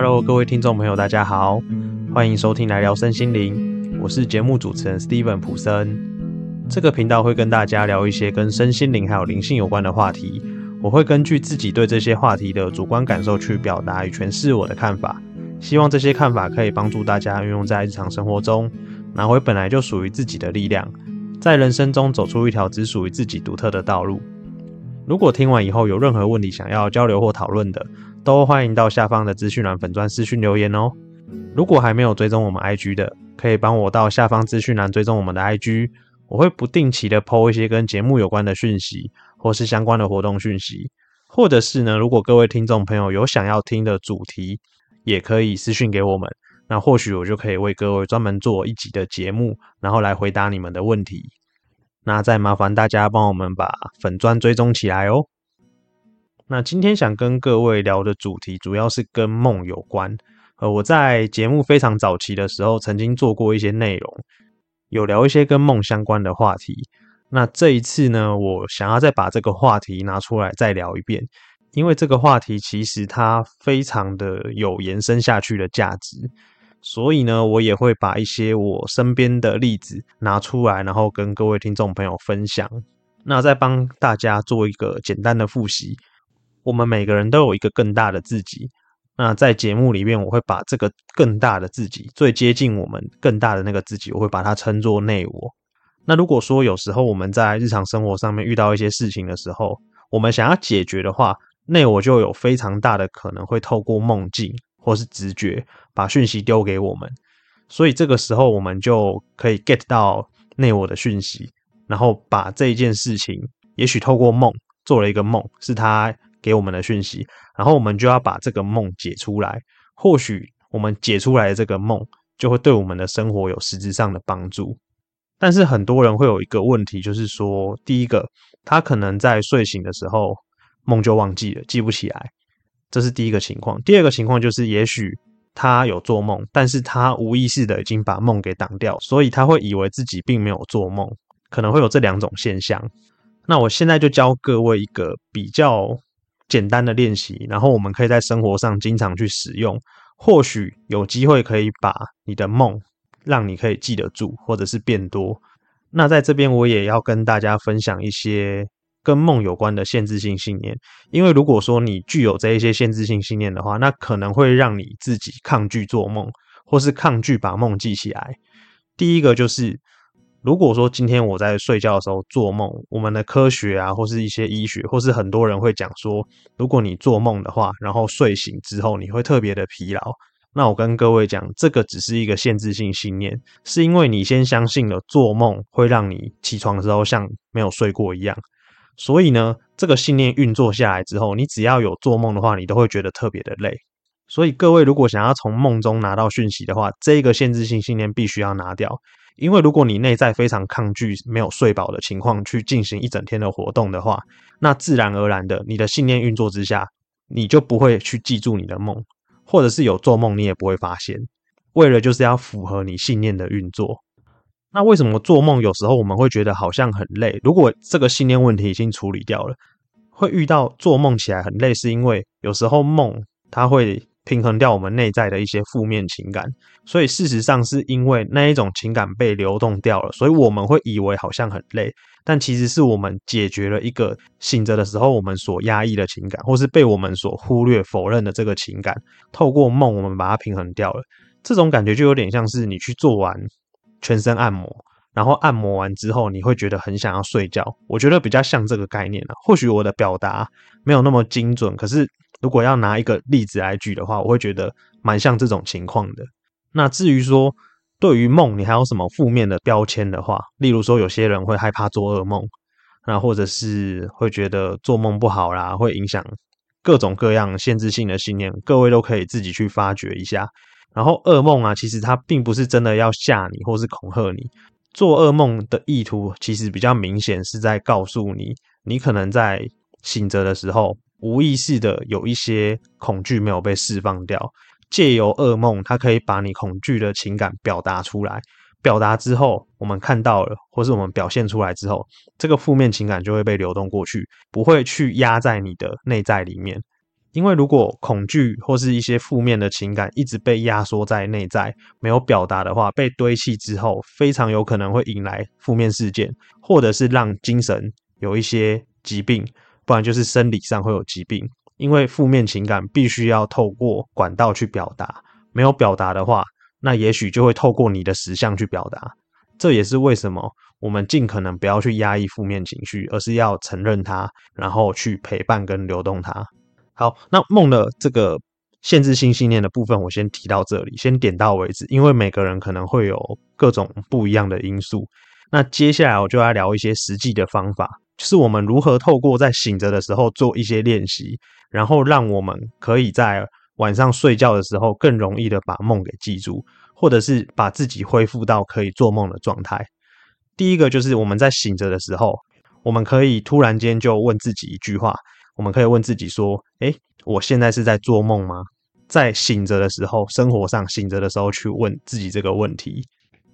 Hello，各位听众朋友，大家好，欢迎收听来聊身心灵，我是节目主持人 Steven 普森。这个频道会跟大家聊一些跟身心灵还有灵性有关的话题，我会根据自己对这些话题的主观感受去表达与诠释我的看法，希望这些看法可以帮助大家运用在日常生活中，拿回本来就属于自己的力量，在人生中走出一条只属于自己独特的道路。如果听完以后有任何问题想要交流或讨论的，都欢迎到下方的资讯栏粉砖私讯留言哦。如果还没有追踪我们 IG 的，可以帮我到下方资讯栏追踪我们的 IG，我会不定期的 PO 一些跟节目有关的讯息，或是相关的活动讯息，或者是呢，如果各位听众朋友有想要听的主题，也可以私讯给我们，那或许我就可以为各位专门做一集的节目，然后来回答你们的问题。那再麻烦大家帮我们把粉砖追踪起来哦。那今天想跟各位聊的主题主要是跟梦有关。呃，我在节目非常早期的时候，曾经做过一些内容，有聊一些跟梦相关的话题。那这一次呢，我想要再把这个话题拿出来再聊一遍，因为这个话题其实它非常的有延伸下去的价值。所以呢，我也会把一些我身边的例子拿出来，然后跟各位听众朋友分享。那再帮大家做一个简单的复习。我们每个人都有一个更大的自己。那在节目里面，我会把这个更大的自己，最接近我们更大的那个自己，我会把它称作内我。那如果说有时候我们在日常生活上面遇到一些事情的时候，我们想要解决的话，内我就有非常大的可能会透过梦境。或是直觉把讯息丢给我们，所以这个时候我们就可以 get 到内我的讯息，然后把这件事情，也许透过梦做了一个梦，是他给我们的讯息，然后我们就要把这个梦解出来。或许我们解出来的这个梦，就会对我们的生活有实质上的帮助。但是很多人会有一个问题，就是说，第一个，他可能在睡醒的时候梦就忘记了，记不起来。这是第一个情况，第二个情况就是，也许他有做梦，但是他无意识的已经把梦给挡掉，所以他会以为自己并没有做梦，可能会有这两种现象。那我现在就教各位一个比较简单的练习，然后我们可以在生活上经常去使用，或许有机会可以把你的梦让你可以记得住，或者是变多。那在这边我也要跟大家分享一些。跟梦有关的限制性信念，因为如果说你具有这一些限制性信念的话，那可能会让你自己抗拒做梦，或是抗拒把梦记起来。第一个就是，如果说今天我在睡觉的时候做梦，我们的科学啊，或是一些医学，或是很多人会讲说，如果你做梦的话，然后睡醒之后你会特别的疲劳。那我跟各位讲，这个只是一个限制性信念，是因为你先相信了做梦会让你起床之后像没有睡过一样。所以呢，这个信念运作下来之后，你只要有做梦的话，你都会觉得特别的累。所以各位如果想要从梦中拿到讯息的话，这个限制性信念必须要拿掉。因为如果你内在非常抗拒没有睡饱的情况去进行一整天的活动的话，那自然而然的，你的信念运作之下，你就不会去记住你的梦，或者是有做梦你也不会发现。为了就是要符合你信念的运作。那为什么做梦有时候我们会觉得好像很累？如果这个信念问题已经处理掉了，会遇到做梦起来很累，是因为有时候梦它会平衡掉我们内在的一些负面情感，所以事实上是因为那一种情感被流动掉了，所以我们会以为好像很累，但其实是我们解决了一个醒着的时候我们所压抑的情感，或是被我们所忽略否认的这个情感，透过梦我们把它平衡掉了。这种感觉就有点像是你去做完。全身按摩，然后按摩完之后，你会觉得很想要睡觉。我觉得比较像这个概念了。或许我的表达没有那么精准，可是如果要拿一个例子来举的话，我会觉得蛮像这种情况的。那至于说对于梦，你还有什么负面的标签的话，例如说有些人会害怕做噩梦，那或者是会觉得做梦不好啦，会影响各种各样限制性的信念，各位都可以自己去发掘一下。然后噩梦啊，其实它并不是真的要吓你或是恐吓你。做噩梦的意图其实比较明显，是在告诉你，你可能在醒着的时候，无意识的有一些恐惧没有被释放掉。借由噩梦，它可以把你恐惧的情感表达出来。表达之后，我们看到了，或是我们表现出来之后，这个负面情感就会被流动过去，不会去压在你的内在里面。因为如果恐惧或是一些负面的情感一直被压缩在内在，没有表达的话，被堆砌之后，非常有可能会引来负面事件，或者是让精神有一些疾病，不然就是生理上会有疾病。因为负面情感必须要透过管道去表达，没有表达的话，那也许就会透过你的实相去表达。这也是为什么我们尽可能不要去压抑负面情绪，而是要承认它，然后去陪伴跟流动它。好，那梦的这个限制性信念的部分，我先提到这里，先点到为止。因为每个人可能会有各种不一样的因素。那接下来我就要聊一些实际的方法，就是我们如何透过在醒着的时候做一些练习，然后让我们可以在晚上睡觉的时候更容易的把梦给记住，或者是把自己恢复到可以做梦的状态。第一个就是我们在醒着的时候，我们可以突然间就问自己一句话。我们可以问自己说：“诶，我现在是在做梦吗？”在醒着的时候，生活上醒着的时候去问自己这个问题，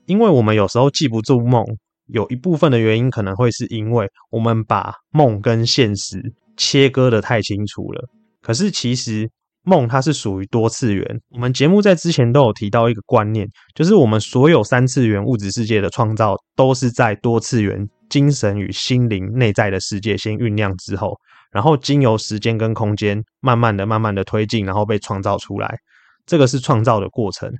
因为我们有时候记不住梦，有一部分的原因可能会是因为我们把梦跟现实切割的太清楚了。可是其实梦它是属于多次元。我们节目在之前都有提到一个观念，就是我们所有三次元物质世界的创造都是在多次元精神与心灵内在的世界先酝酿之后。然后经由时间跟空间，慢慢的、慢慢的推进，然后被创造出来。这个是创造的过程。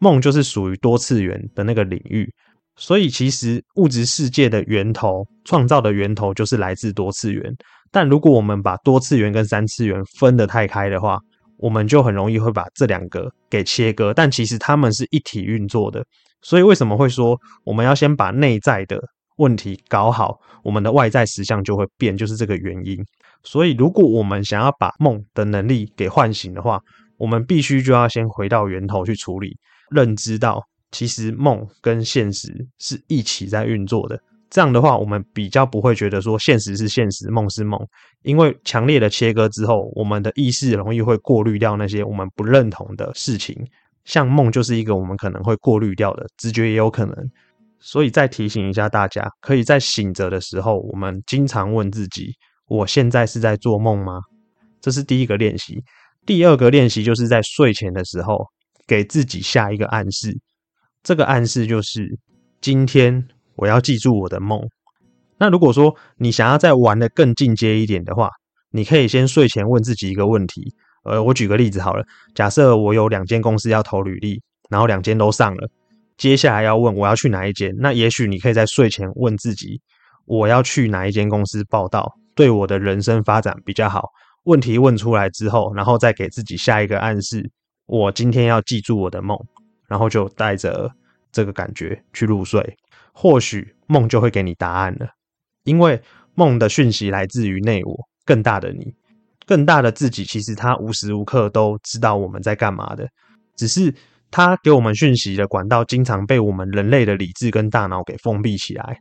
梦就是属于多次元的那个领域，所以其实物质世界的源头、创造的源头就是来自多次元。但如果我们把多次元跟三次元分得太开的话，我们就很容易会把这两个给切割。但其实他们是一体运作的。所以为什么会说我们要先把内在的问题搞好，我们的外在实相就会变，就是这个原因。所以，如果我们想要把梦的能力给唤醒的话，我们必须就要先回到源头去处理，认知到其实梦跟现实是一起在运作的。这样的话，我们比较不会觉得说现实是现实，梦是梦。因为强烈的切割之后，我们的意识容易会过滤掉那些我们不认同的事情。像梦就是一个我们可能会过滤掉的，直觉也有可能。所以再提醒一下大家，可以在醒着的时候，我们经常问自己。我现在是在做梦吗？这是第一个练习。第二个练习就是在睡前的时候，给自己下一个暗示。这个暗示就是：今天我要记住我的梦。那如果说你想要再玩的更进阶一点的话，你可以先睡前问自己一个问题。呃，我举个例子好了，假设我有两间公司要投履历，然后两间都上了，接下来要问我要去哪一间。那也许你可以在睡前问自己：我要去哪一间公司报道？对我的人生发展比较好。问题问出来之后，然后再给自己下一个暗示：我今天要记住我的梦，然后就带着这个感觉去入睡。或许梦就会给你答案了，因为梦的讯息来自于内我更大的你，更大的自己。其实他无时无刻都知道我们在干嘛的，只是他给我们讯息的管道经常被我们人类的理智跟大脑给封闭起来。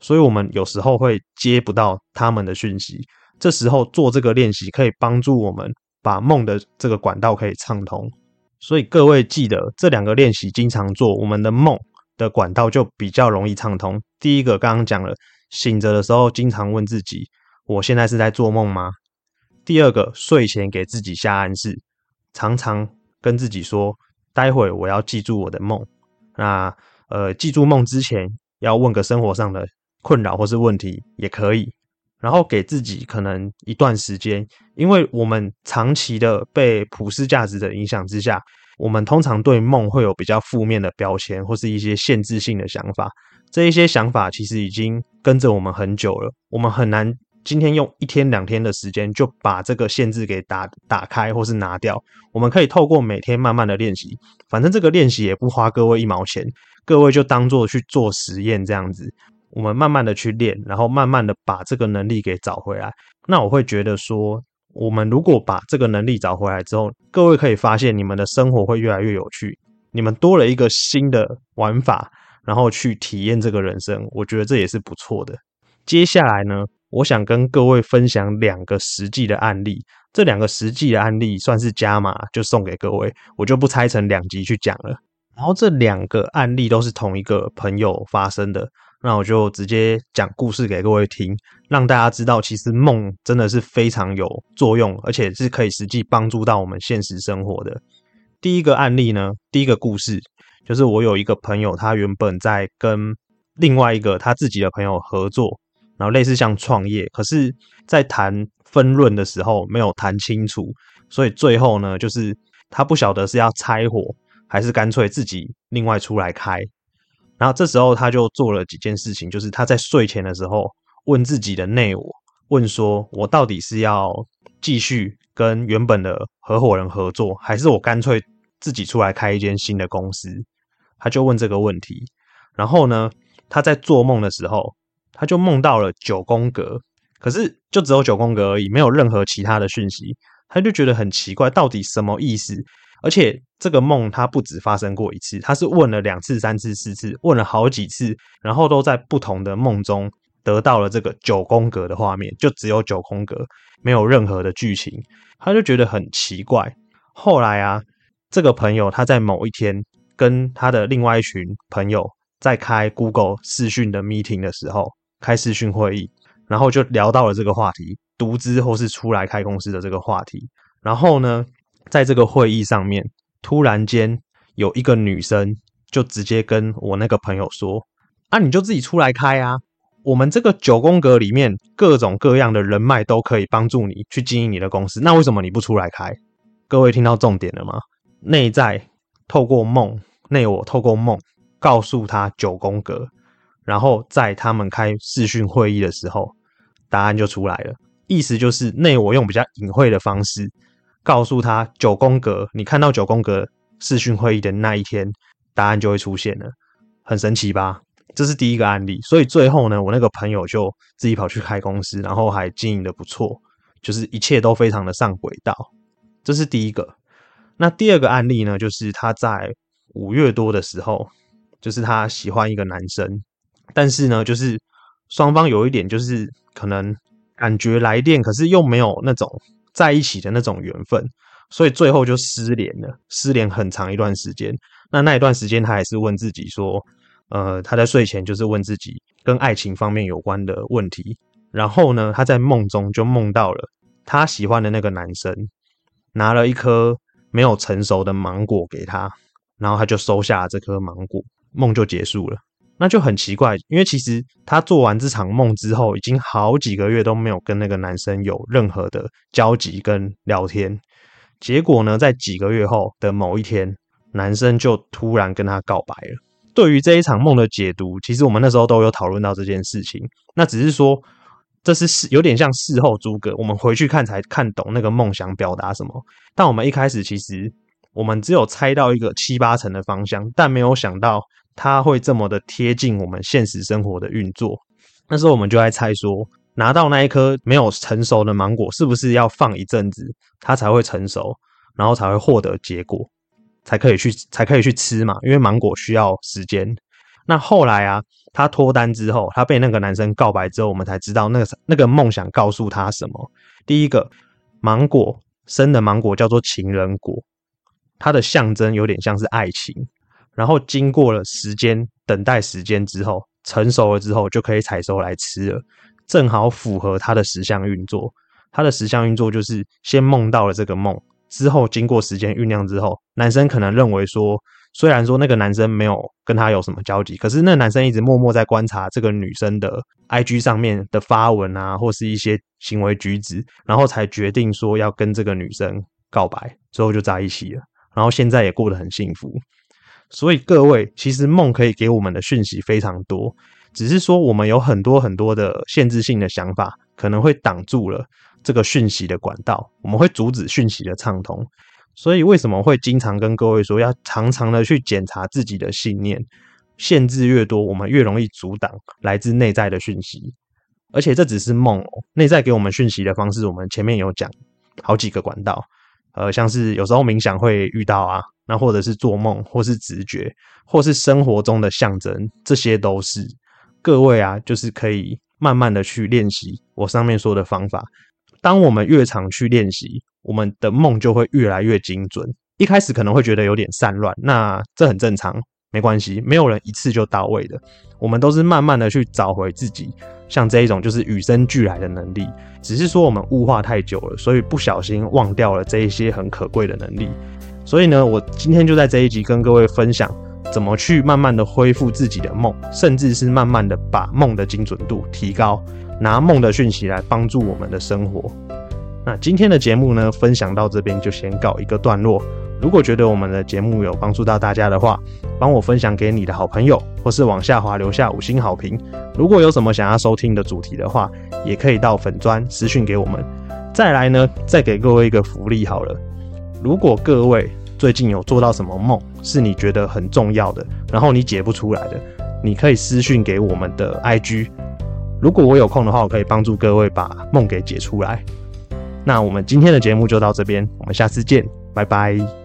所以，我们有时候会接不到他们的讯息。这时候做这个练习，可以帮助我们把梦的这个管道可以畅通。所以，各位记得这两个练习经常做，我们的梦的管道就比较容易畅通。第一个刚刚讲了，醒着的时候经常问自己：我现在是在做梦吗？第二个，睡前给自己下暗示，常常跟自己说：待会我要记住我的梦。那呃，记住梦之前，要问个生活上的。困扰或是问题也可以，然后给自己可能一段时间，因为我们长期的被普世价值的影响之下，我们通常对梦会有比较负面的标签或是一些限制性的想法。这一些想法其实已经跟着我们很久了，我们很难今天用一天两天的时间就把这个限制给打打开或是拿掉。我们可以透过每天慢慢的练习，反正这个练习也不花各位一毛钱，各位就当做去做实验这样子。我们慢慢的去练，然后慢慢的把这个能力给找回来。那我会觉得说，我们如果把这个能力找回来之后，各位可以发现你们的生活会越来越有趣，你们多了一个新的玩法，然后去体验这个人生。我觉得这也是不错的。接下来呢，我想跟各位分享两个实际的案例。这两个实际的案例算是加码，就送给各位，我就不拆成两集去讲了。然后这两个案例都是同一个朋友发生的。那我就直接讲故事给各位听，让大家知道，其实梦真的是非常有作用，而且是可以实际帮助到我们现实生活的。第一个案例呢，第一个故事就是我有一个朋友，他原本在跟另外一个他自己的朋友合作，然后类似像创业，可是，在谈分润的时候没有谈清楚，所以最后呢，就是他不晓得是要拆伙，还是干脆自己另外出来开。然后这时候他就做了几件事情，就是他在睡前的时候问自己的内我，问说：“我到底是要继续跟原本的合伙人合作，还是我干脆自己出来开一间新的公司？”他就问这个问题。然后呢，他在做梦的时候，他就梦到了九宫格，可是就只有九宫格而已，没有任何其他的讯息。他就觉得很奇怪，到底什么意思？而且这个梦他不止发生过一次，他是问了两次、三次、四次，问了好几次，然后都在不同的梦中得到了这个九宫格的画面，就只有九宫格，没有任何的剧情，他就觉得很奇怪。后来啊，这个朋友他在某一天跟他的另外一群朋友在开 Google 视讯的 meeting 的时候，开视讯会议，然后就聊到了这个话题，独资或是出来开公司的这个话题，然后呢？在这个会议上面，突然间有一个女生就直接跟我那个朋友说：“啊，你就自己出来开啊！我们这个九宫格里面各种各样的人脉都可以帮助你去经营你的公司，那为什么你不出来开？”各位听到重点了吗？内在透过梦，内我透过梦告诉他九宫格，然后在他们开视讯会议的时候，答案就出来了。意思就是内我用比较隐晦的方式。告诉他九宫格，你看到九宫格视讯会议的那一天，答案就会出现了，很神奇吧？这是第一个案例。所以最后呢，我那个朋友就自己跑去开公司，然后还经营的不错，就是一切都非常的上轨道。这是第一个。那第二个案例呢，就是他在五月多的时候，就是他喜欢一个男生，但是呢，就是双方有一点就是可能感觉来电，可是又没有那种。在一起的那种缘分，所以最后就失联了，失联很长一段时间。那那一段时间，他还是问自己说，呃，他在睡前就是问自己跟爱情方面有关的问题。然后呢，他在梦中就梦到了他喜欢的那个男生拿了一颗没有成熟的芒果给他，然后他就收下了这颗芒果，梦就结束了。那就很奇怪，因为其实他做完这场梦之后，已经好几个月都没有跟那个男生有任何的交集跟聊天。结果呢，在几个月后的某一天，男生就突然跟他告白了。对于这一场梦的解读，其实我们那时候都有讨论到这件事情。那只是说，这是事有点像事后诸葛，我们回去看才看懂那个梦想表达什么。但我们一开始其实我们只有猜到一个七八成的方向，但没有想到。它会这么的贴近我们现实生活的运作，那时候我们就在猜说，拿到那一颗没有成熟的芒果，是不是要放一阵子，它才会成熟，然后才会获得结果，才可以去才可以去吃嘛？因为芒果需要时间。那后来啊，他脱单之后，他被那个男生告白之后，我们才知道那个那个梦想告诉他什么。第一个，芒果生的芒果叫做情人果，它的象征有点像是爱情。然后经过了时间等待时间之后，成熟了之后就可以采收来吃了，正好符合他的十项运作。他的十项运作就是先梦到了这个梦，之后经过时间酝酿之后，男生可能认为说，虽然说那个男生没有跟他有什么交集，可是那男生一直默默在观察这个女生的 IG 上面的发文啊，或是一些行为举止，然后才决定说要跟这个女生告白，之后就在一起了，然后现在也过得很幸福。所以各位，其实梦可以给我们的讯息非常多，只是说我们有很多很多的限制性的想法，可能会挡住了这个讯息的管道，我们会阻止讯息的畅通。所以为什么会经常跟各位说，要常常的去检查自己的信念，限制越多，我们越容易阻挡来自内在的讯息。而且这只是梦哦，内在给我们讯息的方式，我们前面有讲好几个管道，呃，像是有时候冥想会遇到啊。那或者是做梦，或是直觉，或是生活中的象征，这些都是各位啊，就是可以慢慢的去练习我上面说的方法。当我们越常去练习，我们的梦就会越来越精准。一开始可能会觉得有点散乱，那这很正常，没关系，没有人一次就到位的，我们都是慢慢的去找回自己，像这一种就是与生俱来的能力，只是说我们物化太久了，所以不小心忘掉了这一些很可贵的能力。所以呢，我今天就在这一集跟各位分享，怎么去慢慢的恢复自己的梦，甚至是慢慢的把梦的精准度提高，拿梦的讯息来帮助我们的生活。那今天的节目呢，分享到这边就先告一个段落。如果觉得我们的节目有帮助到大家的话，帮我分享给你的好朋友，或是往下滑留下五星好评。如果有什么想要收听的主题的话，也可以到粉砖私讯给我们。再来呢，再给各位一个福利好了。如果各位最近有做到什么梦，是你觉得很重要的，然后你解不出来的，你可以私讯给我们的 IG。如果我有空的话，我可以帮助各位把梦给解出来。那我们今天的节目就到这边，我们下次见，拜拜。